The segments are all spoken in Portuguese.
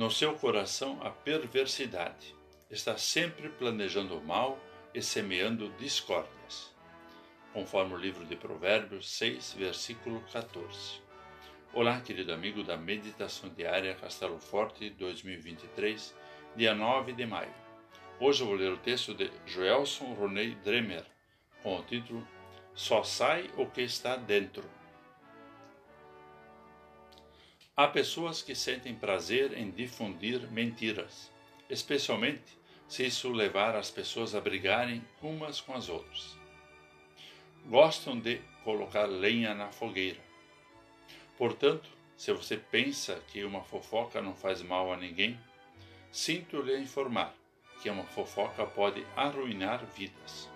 No seu coração a perversidade. Está sempre planejando o mal e semeando discórdias. Conforme o livro de Provérbios 6, versículo 14. Olá, querido amigo da Meditação Diária Castelo Forte 2023, dia 9 de maio. Hoje eu vou ler o texto de Joelson Roney Dremer, com o título Só sai o que está dentro. Há pessoas que sentem prazer em difundir mentiras, especialmente se isso levar as pessoas a brigarem umas com as outras. Gostam de colocar lenha na fogueira. Portanto, se você pensa que uma fofoca não faz mal a ninguém, sinto lhe informar que uma fofoca pode arruinar vidas.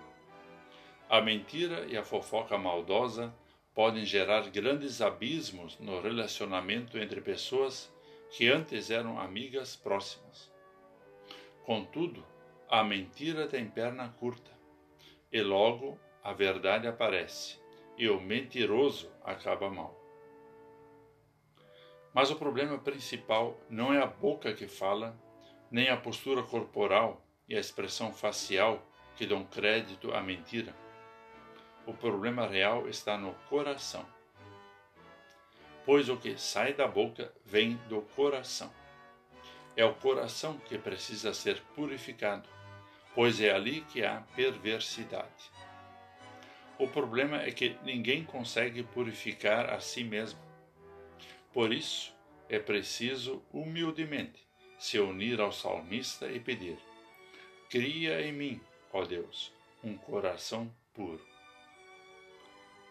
A mentira e a fofoca maldosa podem gerar grandes abismos no relacionamento entre pessoas que antes eram amigas próximas. Contudo, a mentira tem perna curta, e logo a verdade aparece, e o mentiroso acaba mal. Mas o problema principal não é a boca que fala, nem a postura corporal e a expressão facial que dão crédito à mentira o problema real está no coração. Pois o que sai da boca vem do coração. É o coração que precisa ser purificado, pois é ali que há perversidade. O problema é que ninguém consegue purificar a si mesmo. Por isso, é preciso humildemente se unir ao salmista e pedir: Cria em mim, ó Deus, um coração puro.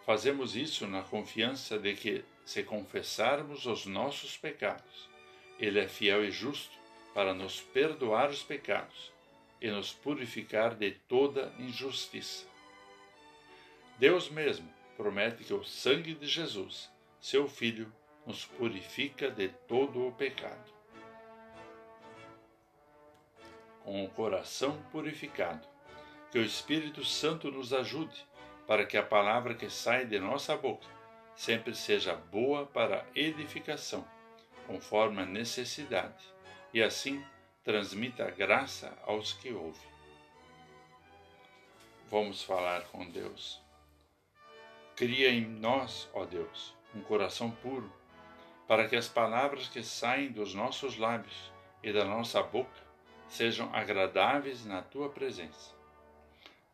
Fazemos isso na confiança de que, se confessarmos os nossos pecados, Ele é fiel e justo para nos perdoar os pecados e nos purificar de toda injustiça. Deus mesmo promete que o sangue de Jesus, seu Filho, nos purifica de todo o pecado. Com o coração purificado, que o Espírito Santo nos ajude para que a palavra que sai de nossa boca sempre seja boa para edificação, conforme a necessidade, e assim transmita graça aos que ouvem. Vamos falar com Deus. Cria em nós, ó Deus, um coração puro, para que as palavras que saem dos nossos lábios e da nossa boca sejam agradáveis na tua presença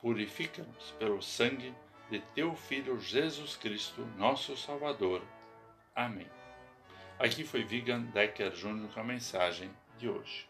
purifica-nos pelo sangue de teu Filho Jesus Cristo, nosso Salvador. Amém. Aqui foi Vigan Decker Júnior com a mensagem de hoje.